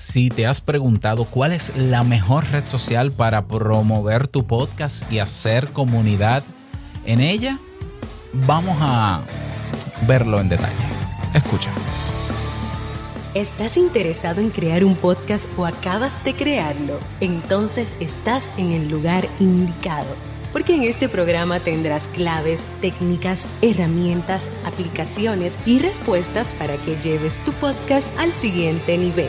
Si te has preguntado cuál es la mejor red social para promover tu podcast y hacer comunidad en ella, vamos a verlo en detalle. Escucha. ¿Estás interesado en crear un podcast o acabas de crearlo? Entonces estás en el lugar indicado, porque en este programa tendrás claves, técnicas, herramientas, aplicaciones y respuestas para que lleves tu podcast al siguiente nivel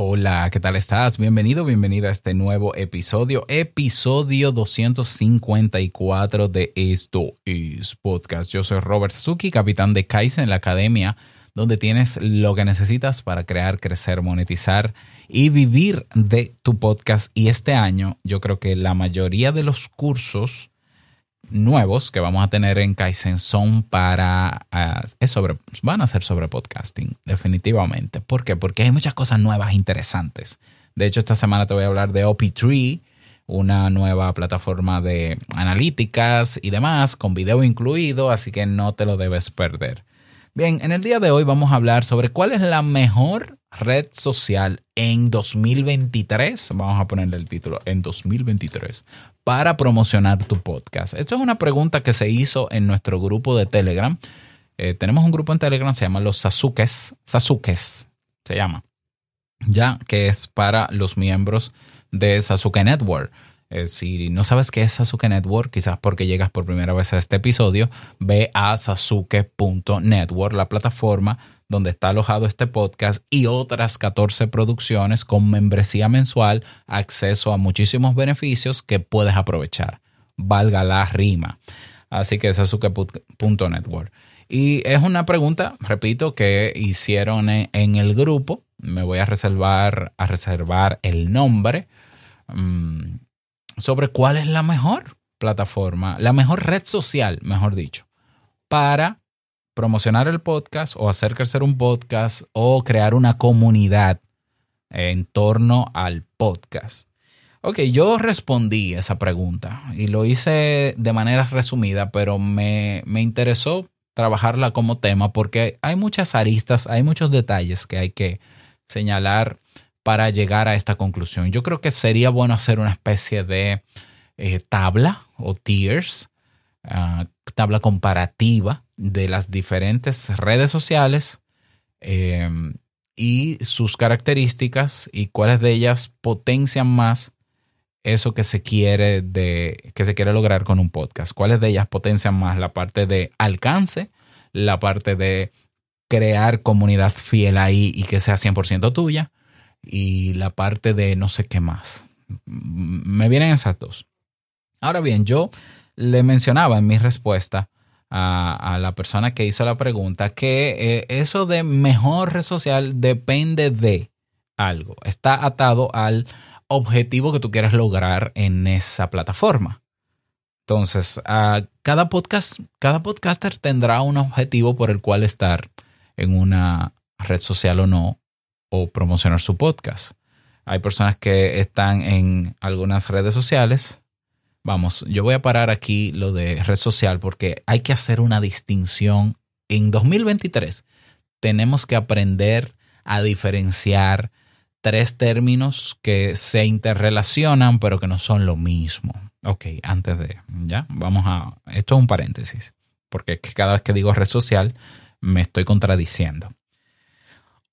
Hola, ¿qué tal estás? Bienvenido, bienvenida a este nuevo episodio, episodio 254 de Esto es Podcast. Yo soy Robert Sasuki, capitán de Kaizen, la academia, donde tienes lo que necesitas para crear, crecer, monetizar y vivir de tu podcast. Y este año yo creo que la mayoría de los cursos nuevos que vamos a tener en Kaizen son para, ah, es sobre, van a ser sobre podcasting, definitivamente. ¿Por qué? Porque hay muchas cosas nuevas interesantes. De hecho, esta semana te voy a hablar de OP3, una nueva plataforma de analíticas y demás, con video incluido, así que no te lo debes perder. Bien, en el día de hoy vamos a hablar sobre cuál es la mejor red social en 2023. Vamos a ponerle el título en 2023 para promocionar tu podcast? Esto es una pregunta que se hizo en nuestro grupo de Telegram. Eh, tenemos un grupo en Telegram, se llama los Sasukes, Sasukes se llama, ya que es para los miembros de Sasuke Network. Eh, si no sabes qué es Sasuke Network, quizás porque llegas por primera vez a este episodio, ve a sasuke.network, la plataforma donde está alojado este podcast y otras 14 producciones con membresía mensual, acceso a muchísimos beneficios que puedes aprovechar. Valga la rima. Así que sasuke.network. Y es una pregunta, repito, que hicieron en el grupo. Me voy a reservar, a reservar el nombre mm, sobre cuál es la mejor plataforma, la mejor red social, mejor dicho, para promocionar el podcast o hacer crecer un podcast o crear una comunidad en torno al podcast. Ok, yo respondí esa pregunta y lo hice de manera resumida, pero me, me interesó trabajarla como tema porque hay muchas aristas, hay muchos detalles que hay que señalar para llegar a esta conclusión. Yo creo que sería bueno hacer una especie de eh, tabla o tiers, ah, tabla comparativa de las diferentes redes sociales eh, y sus características y cuáles de ellas potencian más eso que se quiere de que se quiere lograr con un podcast. ¿Cuáles de ellas potencian más la parte de alcance, la parte de crear comunidad fiel ahí y que sea 100% tuya y la parte de no sé qué más. Me vienen esas dos. Ahora bien, yo le mencionaba en mi respuesta a, la persona que hizo la pregunta que eh, eso de mejor red social depende de algo. Está atado al objetivo que tú quieras lograr en esa plataforma. Entonces, cada podcast, cada podcaster tendrá un objetivo por el cual estar en una red social o no, o promocionar su podcast. Hay personas que están en algunas redes sociales Vamos, yo voy a parar aquí lo de red social porque hay que hacer una distinción. En 2023 tenemos que aprender a diferenciar tres términos que se interrelacionan pero que no son lo mismo. Ok, antes de, ya, vamos a, esto es un paréntesis, porque cada vez que digo red social me estoy contradiciendo.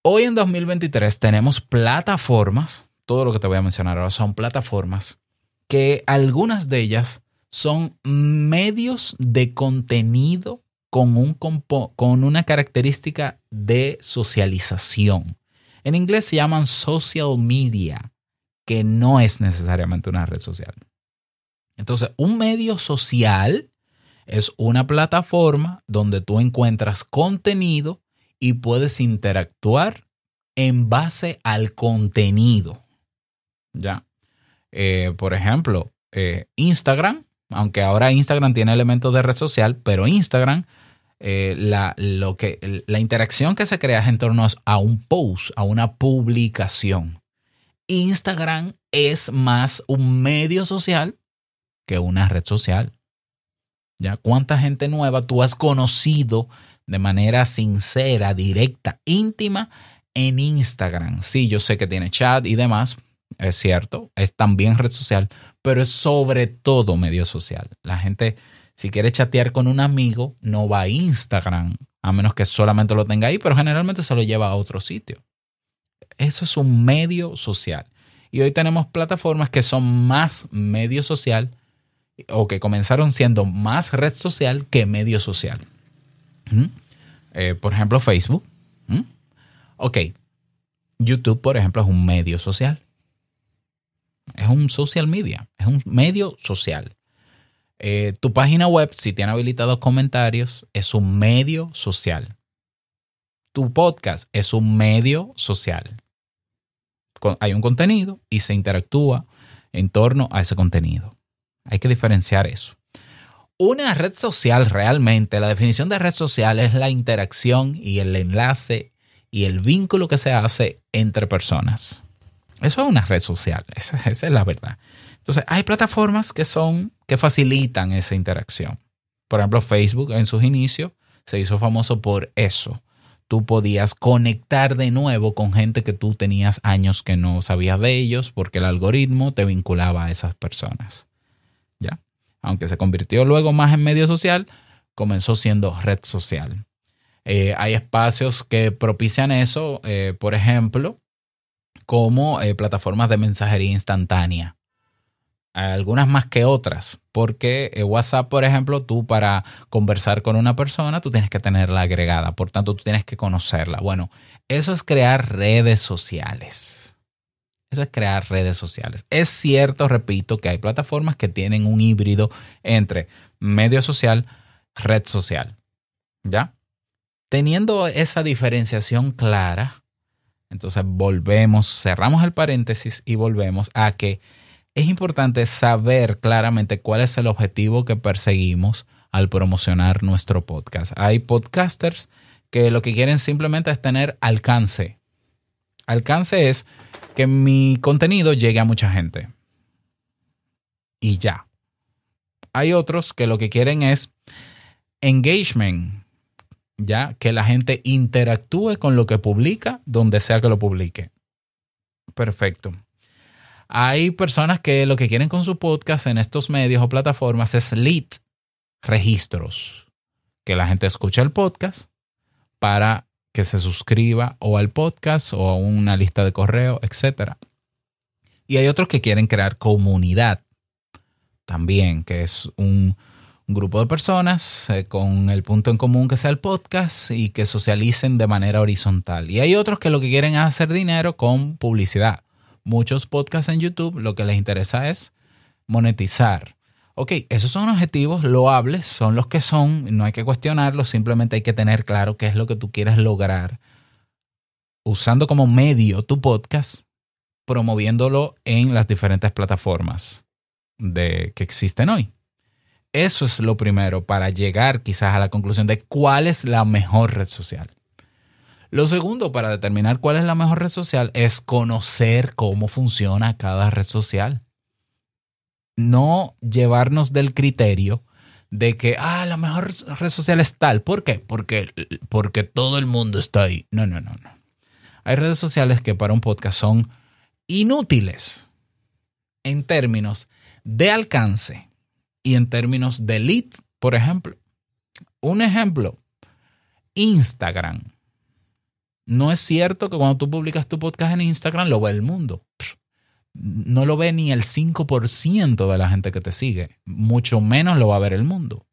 Hoy en 2023 tenemos plataformas, todo lo que te voy a mencionar ahora son plataformas que algunas de ellas son medios de contenido con, un con una característica de socialización. En inglés se llaman social media, que no es necesariamente una red social. Entonces, un medio social es una plataforma donde tú encuentras contenido y puedes interactuar en base al contenido. ¿Ya? Eh, por ejemplo, eh, Instagram aunque ahora Instagram tiene elementos de red social, pero Instagram, eh, la, lo que, la interacción que se crea en torno a un post, a una publicación. Instagram es más un medio social que una red social. ¿Ya? ¿Cuánta gente nueva tú has conocido de manera sincera, directa, íntima en Instagram? Sí, yo sé que tiene chat y demás, es cierto, es también red social, pero es sobre todo medio social. La gente, si quiere chatear con un amigo, no va a Instagram, a menos que solamente lo tenga ahí, pero generalmente se lo lleva a otro sitio. Eso es un medio social. Y hoy tenemos plataformas que son más medio social o que comenzaron siendo más red social que medio social. ¿Mm? Eh, por ejemplo, Facebook. ¿Mm? Ok. YouTube, por ejemplo, es un medio social. Es un social media, es un medio social. Eh, tu página web, si tiene habilitados comentarios, es un medio social. Tu podcast es un medio social. Hay un contenido y se interactúa en torno a ese contenido. Hay que diferenciar eso. Una red social realmente, la definición de red social es la interacción y el enlace y el vínculo que se hace entre personas. Eso es una red social, esa, es la verdad. Entonces, hay plataformas que son, que facilitan esa interacción. Por ejemplo, Facebook en sus inicios se hizo famoso por eso. Tú podías conectar de nuevo con gente que tú tenías años que no sabías de ellos porque el algoritmo te vinculaba a esas personas. ¿Ya? Aunque se convirtió luego más en medio social, comenzó siendo red social. Eh, hay espacios que propician eso, eh, por ejemplo, como eh, plataformas de mensajería instantánea. Algunas más que otras, porque eh, WhatsApp, por ejemplo, tú para conversar con una persona, tú tienes que tenerla agregada, por tanto, tú tienes que conocerla. Bueno, eso es crear redes sociales. Eso es crear redes sociales. Es cierto, repito, que hay plataformas que tienen un híbrido entre medio social, red social. ¿Ya? Teniendo esa diferenciación clara, entonces volvemos, cerramos el paréntesis y volvemos a que es importante saber claramente cuál es el objetivo que perseguimos al promocionar nuestro podcast. Hay podcasters que lo que quieren simplemente es tener alcance. Alcance es que mi contenido llegue a mucha gente. Y ya. Hay otros que lo que quieren es engagement, ya que la gente interactúe con lo que publica donde sea que lo publique. Perfecto. Hay personas que lo que quieren con su podcast en estos medios o plataformas es lead, registros, que la gente escuche el podcast para que se suscriba o al podcast o a una lista de correo, etc. Y hay otros que quieren crear comunidad también, que es un, grupo de personas eh, con el punto en común que sea el podcast y que socialicen de manera horizontal. Y hay otros que lo que quieren es hacer dinero con publicidad. Muchos podcasts en YouTube lo que les interesa es monetizar. Ok, esos son objetivos loables, son los que son, no hay que cuestionarlos, simplemente hay que tener claro qué es lo que tú quieres lograr usando como medio tu podcast, promoviéndolo en las diferentes plataformas de, que existen hoy. Eso es lo primero para llegar quizás a la conclusión de cuál es la mejor red social. Lo segundo para determinar cuál es la mejor red social es conocer cómo funciona cada red social. No llevarnos del criterio de que, ah, la mejor red social es tal. ¿Por qué? Porque, porque todo el mundo está ahí. No, no, no, no. Hay redes sociales que para un podcast son inútiles en términos de alcance y en términos de lead, por ejemplo. Un ejemplo, Instagram. No es cierto que cuando tú publicas tu podcast en Instagram lo ve el mundo. No lo ve ni el 5% de la gente que te sigue. Mucho menos lo va a ver el mundo.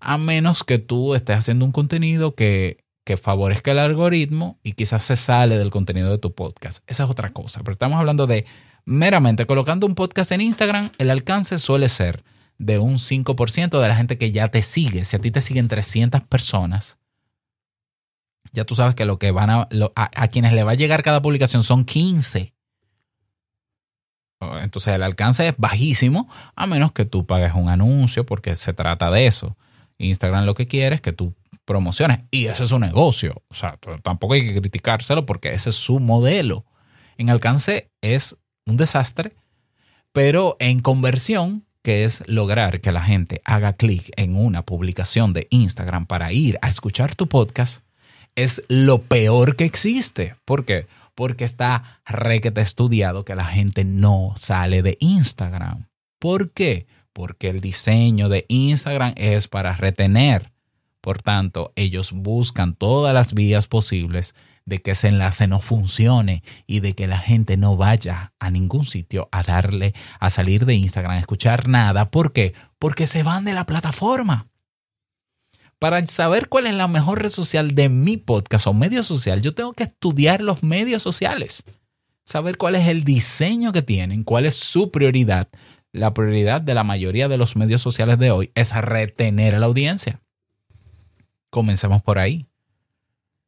A menos que tú estés haciendo un contenido que, que favorezca el algoritmo y quizás se sale del contenido de tu podcast. Esa es otra cosa. Pero estamos hablando de meramente colocando un podcast en Instagram, el alcance suele ser de un 5% de la gente que ya te sigue. Si a ti te siguen 300 personas, ya tú sabes que lo que van a, a, quienes le va a llegar cada publicación son 15. Entonces el alcance es bajísimo a menos que tú pagues un anuncio porque se trata de eso. Instagram lo que quiere es que tú promociones y ese es su negocio. O sea, tampoco hay que criticárselo porque ese es su modelo. En alcance es un desastre, pero en conversión, que es lograr que la gente haga clic en una publicación de Instagram para ir a escuchar tu podcast, es lo peor que existe. ¿Por qué? Porque está requete estudiado que la gente no sale de Instagram. ¿Por qué? Porque el diseño de Instagram es para retener. Por tanto, ellos buscan todas las vías posibles de que ese enlace no funcione y de que la gente no vaya a ningún sitio a darle, a salir de Instagram, a escuchar nada. ¿Por qué? Porque se van de la plataforma. Para saber cuál es la mejor red social de mi podcast o medio social, yo tengo que estudiar los medios sociales, saber cuál es el diseño que tienen, cuál es su prioridad. La prioridad de la mayoría de los medios sociales de hoy es retener a la audiencia. Comencemos por ahí.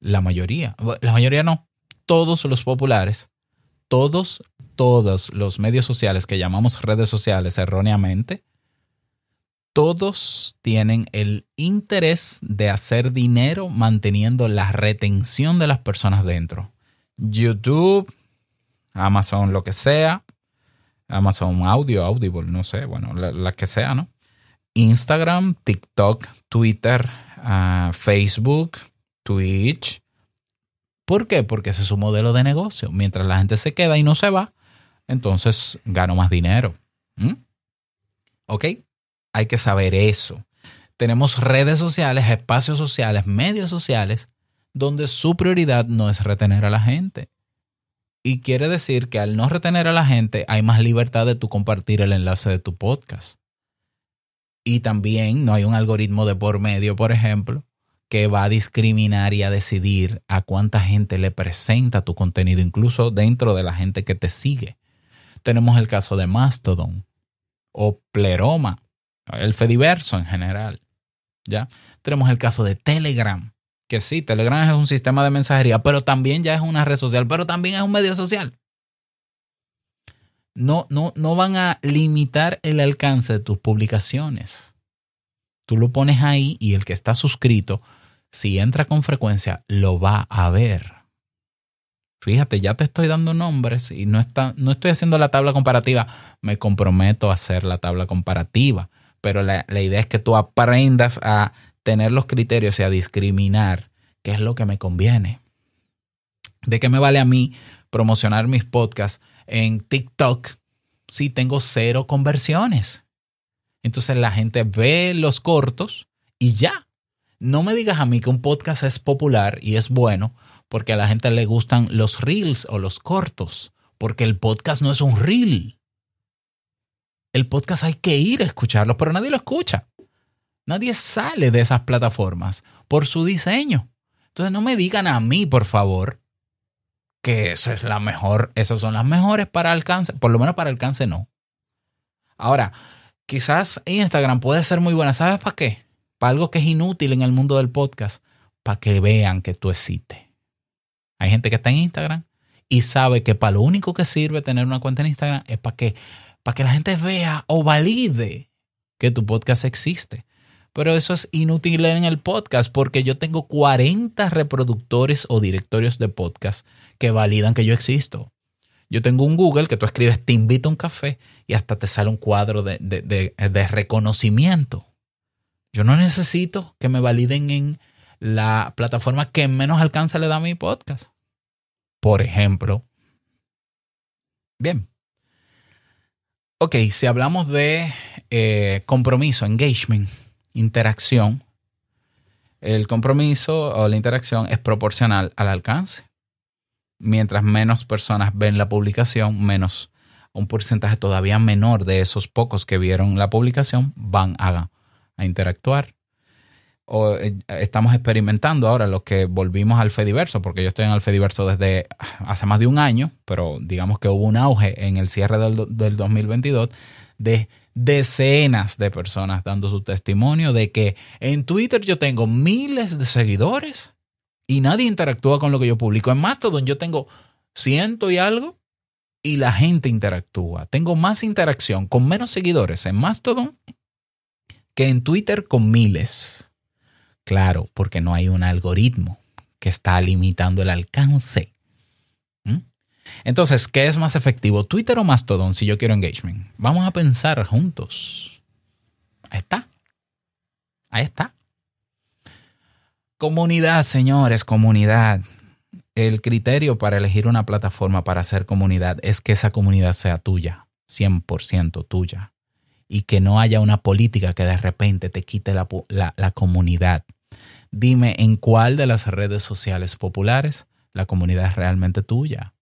La mayoría, la mayoría no, todos los populares, todos, todos los medios sociales que llamamos redes sociales erróneamente, todos tienen el interés de hacer dinero manteniendo la retención de las personas dentro. YouTube, Amazon, lo que sea, Amazon Audio, Audible, no sé, bueno, la, que sea, ¿no? Instagram, TikTok, Twitter, Facebook, Twitch. ¿Por qué? Porque ese es su modelo de negocio. Mientras la gente se queda y no se va, entonces gano más dinero. ¿Mm? ¿Ok? hay que saber eso. Tenemos redes sociales, espacios sociales, medios sociales, donde su prioridad no es retener a la gente. Y quiere decir que al no retener a la gente hay más libertad de tú compartir el enlace de tu podcast. Y también no hay un algoritmo de por medio, por ejemplo, que va a discriminar y a decidir a cuánta gente le presenta tu contenido, incluso dentro de la gente que te sigue. Tenemos el caso de Mastodon o Pleroma, el Fediverso en general. ¿ya? Tenemos el caso de Telegram, que sí, Telegram es un sistema de mensajería, pero también ya es una red social, pero también es un medio social. No, no, no van a limitar el alcance de tus publicaciones. Tú lo pones ahí y el que está suscrito, si entra con frecuencia, lo va a ver. Fíjate, ya te estoy dando nombres y no, está, no estoy haciendo la tabla comparativa. Me comprometo a hacer la tabla comparativa pero la, idea es que tú aprendas a tener los criterios y a discriminar qué es lo que me conviene. ¿De qué me vale a mí promocionar mis podcasts en TikTok si tengo cero conversiones? Entonces la gente ve los cortos y ya. No me digas a mí que un podcast es popular y es bueno porque a la gente le gustan los reels o los cortos, porque el podcast no es un reel el podcast hay que ir a escucharlo, pero nadie lo escucha. Nadie sale de esas plataformas por su diseño. Entonces no me digan a mí, por favor, que esa es la mejor, esas son las mejores para alcance, por lo menos para alcance no. Ahora, quizás Instagram puede ser muy buena, ¿sabes para qué? Para algo que es inútil en el mundo del podcast, para que vean que tú existes. Hay gente que está en Instagram y sabe que para lo único que sirve tener una cuenta en Instagram es para que para que la gente vea o valide que tu podcast existe. Pero eso es inútil en el podcast porque yo tengo 40 reproductores o directorios de podcast que validan que yo existo. Yo tengo un Google que tú escribes te invito a un café y hasta te sale un cuadro de, de reconocimiento. Yo no necesito que me validen en la plataforma que menos alcance le da a mi podcast. Por ejemplo. Bien, Ok, si hablamos de eh, compromiso, engagement, interacción, el compromiso o la interacción es proporcional al alcance. Mientras menos personas ven la publicación, menos un porcentaje todavía menor de esos pocos que vieron la publicación van a, interactuar o eh, estamos experimentando ahora los que volvimos al Fediverso, porque yo estoy en el Fediverso desde hace más de un año, pero digamos que hubo un auge en el cierre del, del 2022 de decenas de personas dando su testimonio de que en Twitter yo tengo miles de seguidores y nadie interactúa con lo que yo publico. En Mastodon yo tengo ciento y algo y la gente interactúa. Tengo más interacción con menos seguidores en Mastodon que en Twitter con miles. Claro, porque no hay un algoritmo que está limitando el alcance. Entonces, ¿qué es más efectivo? ¿Twitter o Mastodon si yo quiero engagement? Vamos a pensar juntos. Ahí está. Ahí está. Comunidad, señores, comunidad. El criterio para elegir una plataforma para hacer comunidad es que esa comunidad sea tuya, 100% tuya, y que no haya una política que de repente te quite la, la comunidad. Dime en cuál de las redes sociales populares la comunidad es realmente tuya.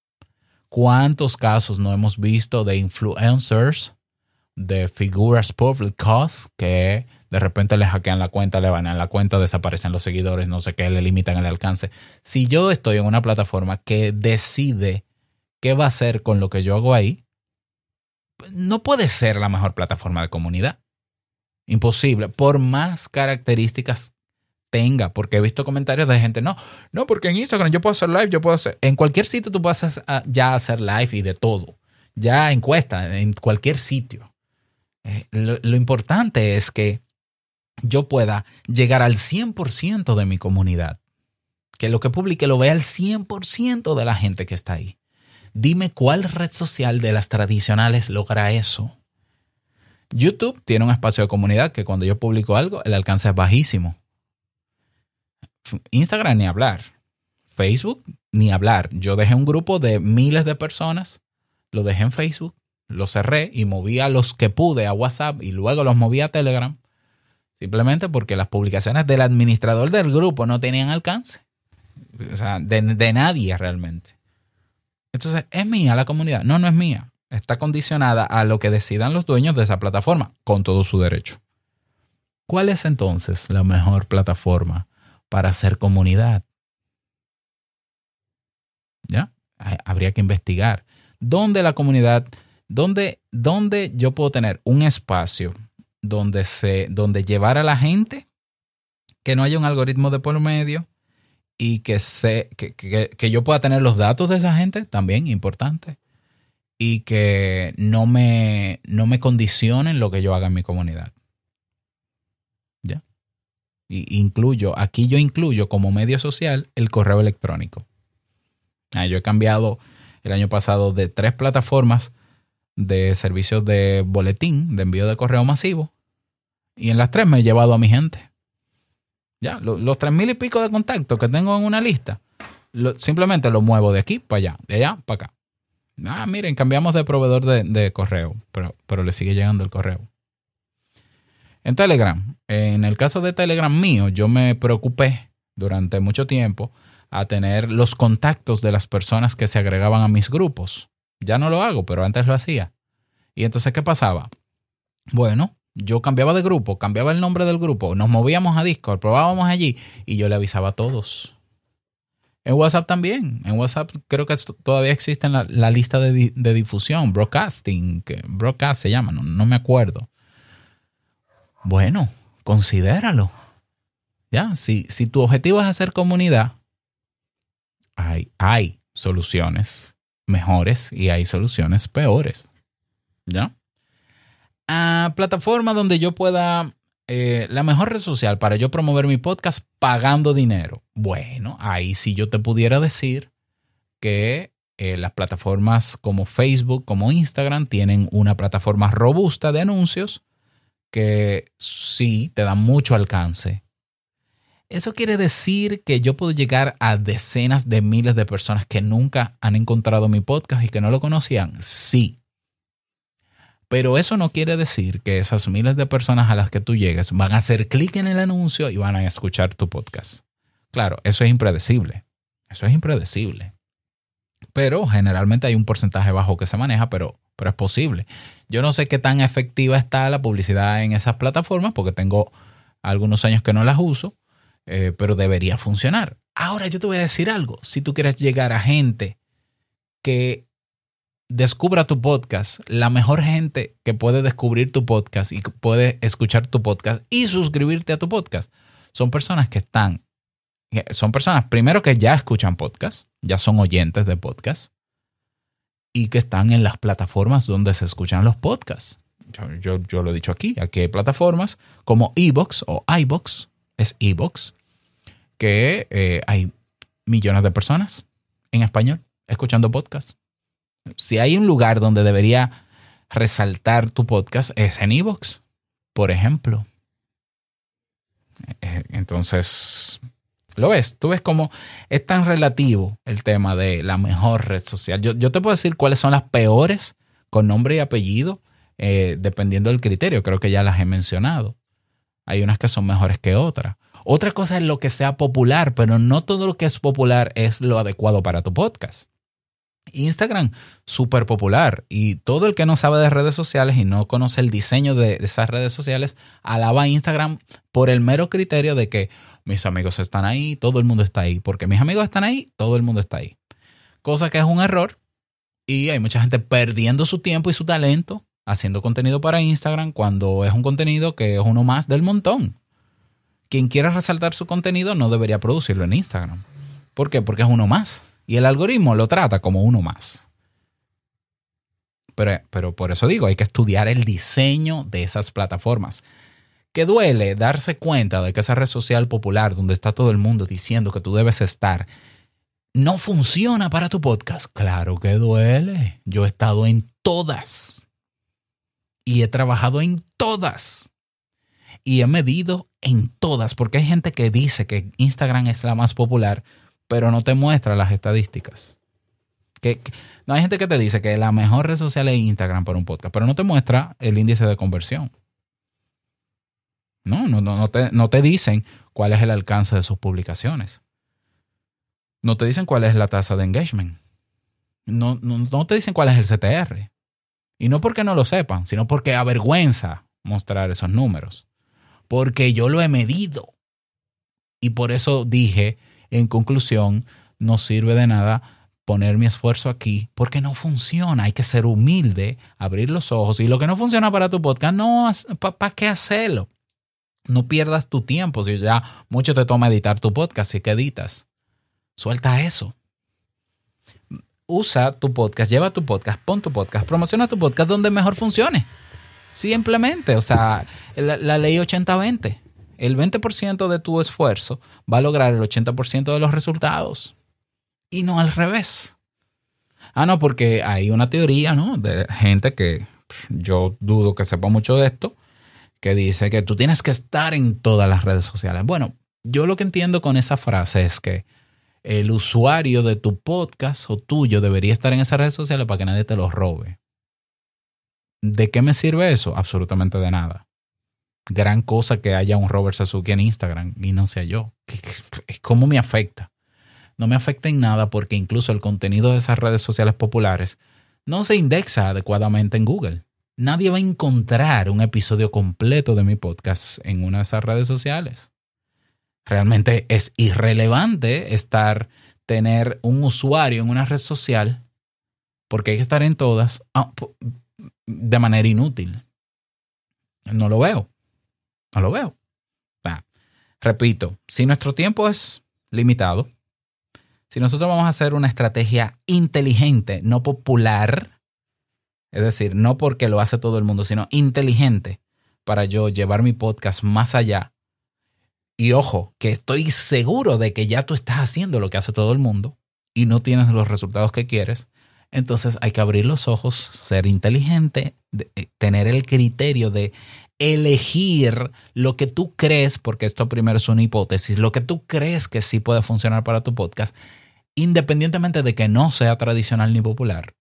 ¿Cuántos casos no hemos visto de influencers, de figuras públicas que de repente le hackean la cuenta, le van a la cuenta, desaparecen los seguidores, no sé qué, le limitan el alcance. Si yo estoy en una plataforma que decide qué va a hacer con lo que yo hago ahí, no puede ser la mejor plataforma de comunidad. Imposible, por más características tenga, porque he visto comentarios de gente, no, no, porque en Instagram yo puedo hacer live, yo puedo hacer, en cualquier sitio tú puedes ah, ya hacer live y de todo, ya encuesta, en cualquier sitio. Eh, lo importante es que yo pueda llegar al 100% de mi comunidad. Que lo que publique lo vea al 100% de la gente que está ahí. Dime cuál red social de las tradicionales logra eso. YouTube tiene un espacio de comunidad que cuando yo publico algo, el alcance es bajísimo. Instagram ni hablar. Facebook ni hablar. Yo dejé un grupo de miles de personas, lo dejé en Facebook, lo cerré y moví a los que pude a WhatsApp y luego los moví a Telegram Simplemente porque las publicaciones del administrador del grupo no tenían alcance. O sea, de, nadie realmente. Entonces, ¿es mía la comunidad? No, no es mía. Está condicionada a lo que decidan los dueños de esa plataforma, con todo su derecho. ¿Cuál es entonces la mejor plataforma para hacer comunidad? ¿Ya? Habría que investigar. ¿Dónde la comunidad, dónde, dónde yo puedo tener un espacio donde, se, donde llevar a la gente, que no haya un algoritmo de por medio y que, se, que, que, yo pueda tener los datos de esa gente, también importante, y que no me, no me condicionen lo que yo haga en mi comunidad. Y incluyo, aquí yo incluyo como medio social el correo electrónico. Ah, yo he cambiado el año pasado de tres plataformas de servicios de boletín, de envío de correo masivo, y en las tres me he llevado a mi gente. Ya, los, tres mil y pico de contactos que tengo en una lista, simplemente los muevo de aquí para allá, de allá para acá. Ah, miren, cambiamos de proveedor de, correo, pero, pero le sigue llegando el correo. En Telegram, en el caso de Telegram mío, yo me preocupé durante mucho tiempo a tener los contactos de las personas que se agregaban a mis grupos. Ya no lo hago, pero antes lo hacía. Y entonces, ¿qué pasaba? Bueno, yo cambiaba de grupo, cambiaba el nombre del grupo, nos movíamos a Discord, probábamos allí y yo le avisaba a todos. En WhatsApp también. En WhatsApp creo que todavía existe la, lista de, difusión, broadcasting, que broadcast se llama, no, me acuerdo. Bueno, considéralo. Ya, si, si tu objetivo es hacer comunidad, hay, hay soluciones mejores y hay soluciones peores. ¿Ya? A plataforma donde yo pueda, eh, la mejor red social para yo promover mi podcast pagando dinero. Bueno, ahí sí yo te pudiera decir que eh, las plataformas como Facebook, como Instagram, tienen una plataforma robusta de anuncios que sí te dan mucho alcance eso quiere decir que yo puedo llegar a decenas de miles de personas que nunca han encontrado mi podcast y que no lo conocían. Sí. Pero eso no quiere decir que esas miles de personas a las que tú llegues van a hacer clic en el anuncio y van a escuchar tu podcast. Claro, eso es impredecible. Eso es impredecible. Pero generalmente hay un porcentaje bajo que se maneja, pero, pero es posible. Yo no sé qué tan efectiva está la publicidad en esas plataformas porque tengo algunos años que no las uso eh, pero debería funcionar. Ahora yo te voy a decir algo. Si tú quieres llegar a gente que descubra tu podcast, la mejor gente que puede descubrir tu podcast y puede escuchar tu podcast y suscribirte a tu podcast, son personas que están, son personas primero que ya escuchan podcast, ya son oyentes de podcast y que están en las plataformas donde se escuchan los podcasts. Yo, yo, lo he dicho aquí, aquí hay plataformas como Evox o iBox, es Evox, que eh, hay millones de personas en español escuchando podcasts. Si hay un lugar donde debería resaltar tu podcast es en Evox, por ejemplo. Eh, entonces, lo ves, tú ves cómo es tan relativo el tema de la mejor red social. Yo, te puedo decir cuáles son las peores con nombre y apellido, eh, dependiendo del criterio. Creo que ya las he mencionado. Hay unas que son mejores que otras. Otra cosa es lo que sea popular, pero no todo lo que es popular es lo adecuado para tu podcast. Instagram, súper popular. Y todo el que no sabe de redes sociales y no conoce el diseño de esas redes sociales, alaba a Instagram por el mero criterio de que mis amigos están ahí, todo el mundo está ahí. Porque mis amigos están ahí, todo el mundo está ahí. Cosa que es un error. Y hay mucha gente perdiendo su tiempo y su talento haciendo contenido para Instagram cuando es un contenido que es uno más del montón. Quien quiera resaltar su contenido no debería producirlo en Instagram. ¿Por qué? Porque es uno más y el algoritmo lo trata como uno más. Pero, pero por eso digo, hay que estudiar el diseño de esas plataformas. Que duele darse cuenta de que esa red social popular donde está todo el mundo diciendo que tú debes estar, no funciona para tu podcast. Claro que duele. Yo he estado en todas. Y he trabajado en todas. Y he medido en todas. Porque hay gente que dice que Instagram es la más popular, pero no te muestra las estadísticas. Que, no hay gente que te dice que la mejor red social es Instagram para un podcast, pero no te muestra el índice de conversión. No, no, no, te, no te dicen cuál es el alcance de sus publicaciones. No te dicen cuál es la tasa de engagement. No, no, no te dicen cuál es el CTR. Y no porque no lo sepan, sino porque avergüenza mostrar esos números. Porque yo lo he medido. Y por eso dije en conclusión, no sirve de nada poner mi esfuerzo aquí porque no funciona. Hay que ser humilde, abrir los ojos. Y lo que no funciona para tu podcast, no, ¿para qué hacerlo? No pierdas tu tiempo. Si ya mucho te toma editar tu podcast, y que editas, suelta eso. Usa tu podcast, lleva tu podcast, pon tu podcast, promociona tu podcast donde mejor funcione. Simplemente, o sea, la, la ley 80-20 el 20% de tu esfuerzo va a lograr el 80% de los resultados. Y no al revés. Ah, no, porque hay una teoría, ¿no? De gente que yo dudo que sepa mucho de esto, que dice que tú tienes que estar en todas las redes sociales. Bueno, yo lo que entiendo con esa frase es que el usuario de tu podcast o tuyo debería estar en esas redes sociales para que nadie te los robe. ¿De qué me sirve eso? Absolutamente de nada gran cosa que haya un Robert Sasuke en Instagram y no sea yo. ¿Cómo me afecta? No me afecta en nada porque incluso el contenido de esas redes sociales populares no se indexa adecuadamente en Google. Nadie va a encontrar un episodio completo de mi podcast en una de esas redes sociales. Realmente es irrelevante estar, tener un usuario en una red social porque hay que estar en todas ah, de manera inútil. No lo veo. No lo veo. repito, si nuestro tiempo es limitado, si nosotros vamos a hacer una estrategia inteligente, no popular, es decir, no porque lo hace todo el mundo, sino inteligente para yo llevar mi podcast más allá. Y ojo, que estoy seguro de que ya tú estás haciendo lo que hace todo el mundo y no tienes los resultados que quieres. Entonces hay que abrir los ojos, ser inteligente, eh, tener el criterio de elegir lo que tú crees, porque esto primero es una hipótesis, lo que tú crees que sí puede funcionar para tu podcast, independientemente de que no sea tradicional ni popular.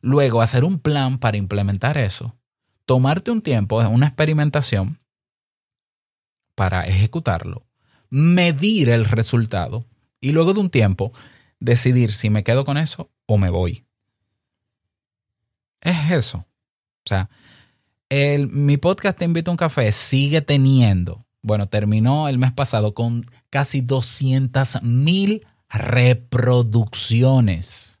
Luego, hacer un plan para implementar eso, tomarte un tiempo, una experimentación para ejecutarlo, medir el resultado y luego de un tiempo decidir si me quedo con eso o me voy. Es eso. O sea, mi podcast Te invito a un café sigue teniendo, bueno, terminó el mes pasado con casi 200 mil reproducciones.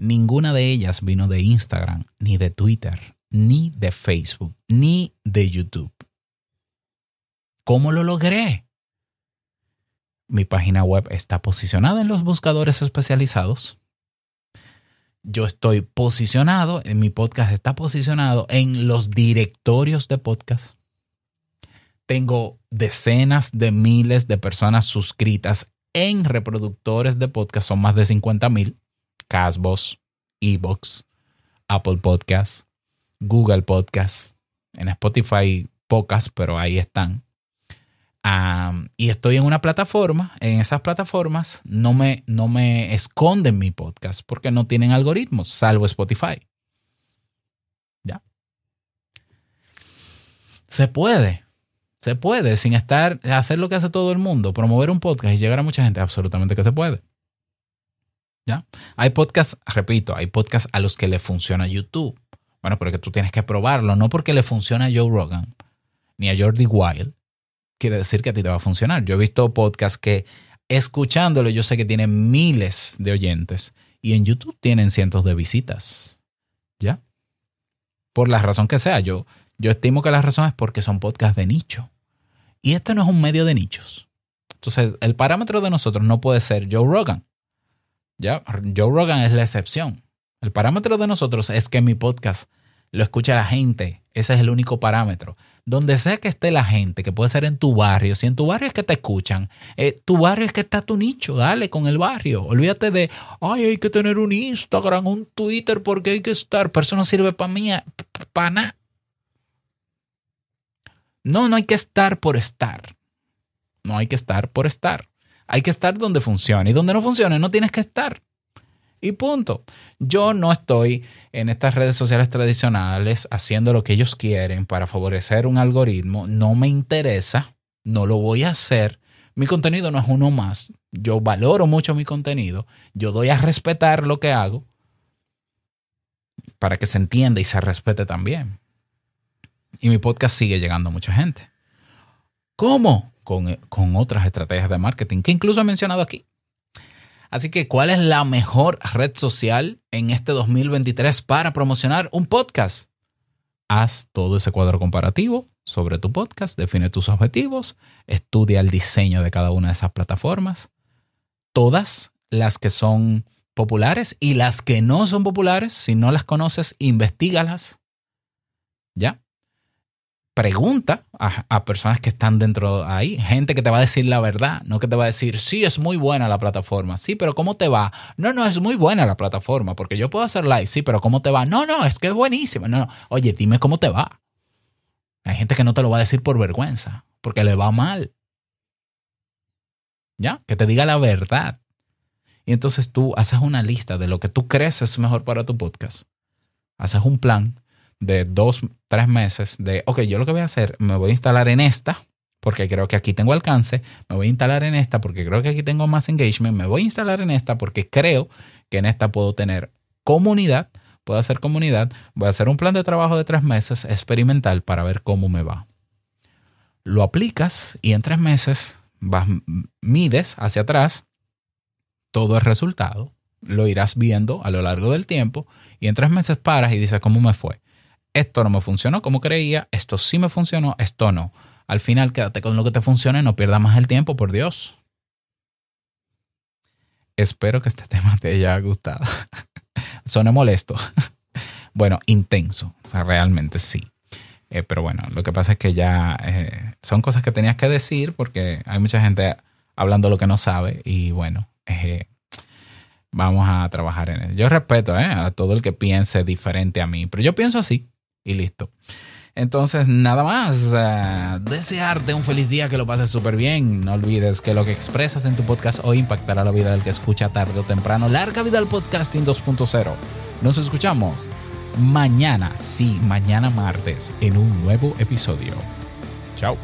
Ninguna de ellas vino de Instagram, ni de Twitter, ni de Facebook, ni de YouTube. ¿Cómo lo logré? Mi página web está posicionada en los buscadores especializados. yo estoy posicionado, en mi podcast está posicionado en los directorios de podcast. Tengo decenas de miles de personas suscritas en reproductores de podcast, son más de 50 mil. Casbos, Evox, Apple Podcasts, Google Podcasts, en Spotify pocas, pero ahí están y estoy en una plataforma, en esas plataformas no me, no me esconden mi podcast porque no tienen algoritmos, salvo Spotify. ¿Ya? Se puede, se puede, sin estar, hacer lo que hace todo el mundo, promover un podcast y llegar a mucha gente, absolutamente que se puede. Hay podcasts, repito, hay podcasts a los que le funciona YouTube. Bueno, pero que tú tienes que probarlo, no porque le funciona a Joe Rogan ni a Jordi Wild, quiere decir que a ti te va a funcionar. Yo he visto podcasts que escuchándolo yo sé que tienen miles de oyentes y en YouTube tienen cientos de visitas. ¿Ya? Por la razón que sea, yo, yo estimo que la razón es porque son podcasts de nicho. Y este no es un medio de nichos. Entonces, el parámetro de nosotros no puede ser Joe Rogan. ¿Ya? Joe Rogan es la excepción. El parámetro de nosotros es que mi podcast lo escucha la gente. Ese es el único parámetro donde sea que esté la gente, que puede ser en tu barrio, si en tu barrio es que te escuchan, eh, tu barrio es que está tu nicho, dale con el barrio. Olvídate de, ay, hay que tener un Instagram, un Twitter, porque hay que estar, pero eso no sirve para mí, para nada. No, no hay que estar por estar. No hay que estar por estar. Hay que estar donde funcione. Y donde no funcione, no tienes que estar. Y punto. Yo no estoy en estas redes sociales tradicionales haciendo lo que ellos quieren para favorecer un algoritmo. No me interesa, no lo voy a hacer. Mi contenido no es uno más. Yo valoro mucho mi contenido. Yo doy a respetar lo que hago para que se entienda y se respete también. Y mi podcast sigue llegando a mucha gente. ¿Cómo? Con, con otras estrategias de marketing que incluso he mencionado aquí. Así que, ¿cuál es la mejor red social en este 2023 para promocionar un podcast? Haz todo ese cuadro comparativo sobre tu podcast, define tus objetivos, estudia el diseño de cada una de esas plataformas, todas las que son populares y las que no son populares, si no las conoces, investigalas. ¿Ya? Pregunta a, personas que están dentro ahí, gente que te va a decir la verdad, no que te va a decir, sí, es muy buena la plataforma, sí, pero ¿cómo te va? No, no, es muy buena la plataforma, porque yo puedo hacer live, sí, pero ¿cómo te va? No, no, es que es buenísima, no, no, oye, dime cómo te va. Hay gente que no te lo va a decir por vergüenza, porque le va mal. ¿Ya? Que te diga la verdad. Y entonces tú haces una lista de lo que tú crees es mejor para tu podcast. Haces un plan de dos, tres meses de, ok, yo lo que voy a hacer, me voy a instalar en esta, porque creo que aquí tengo alcance, me voy a instalar en esta porque creo que aquí tengo más engagement, me voy a instalar en esta porque creo que en esta puedo tener comunidad, puedo hacer comunidad, voy a hacer un plan de trabajo de tres meses experimental para ver cómo me va. Lo aplicas y en tres meses vas, mides hacia atrás todo el resultado, lo irás viendo a lo largo del tiempo y en tres meses paras y dices cómo me fue esto no me funcionó como creía, esto sí me funcionó, esto no. Al final quédate con lo que te funcione, no pierdas más el tiempo, por Dios. Espero que este tema te haya gustado. Suena molesto. bueno, intenso, o sea, realmente sí. Eh, pero bueno, lo que pasa es que ya eh, son cosas que tenías que decir porque hay mucha gente hablando lo que no sabe y bueno, eh, vamos a trabajar en eso. Yo respeto a todo el que piense diferente a mí, pero yo pienso así y listo. Entonces, nada más. desearte un feliz día, que lo pases súper bien. No olvides que lo que expresas en tu podcast hoy impactará la vida del que escucha tarde o temprano. Larga vida al podcasting 2.0. Nos escuchamos mañana, sí, mañana martes, en un nuevo episodio. Chao.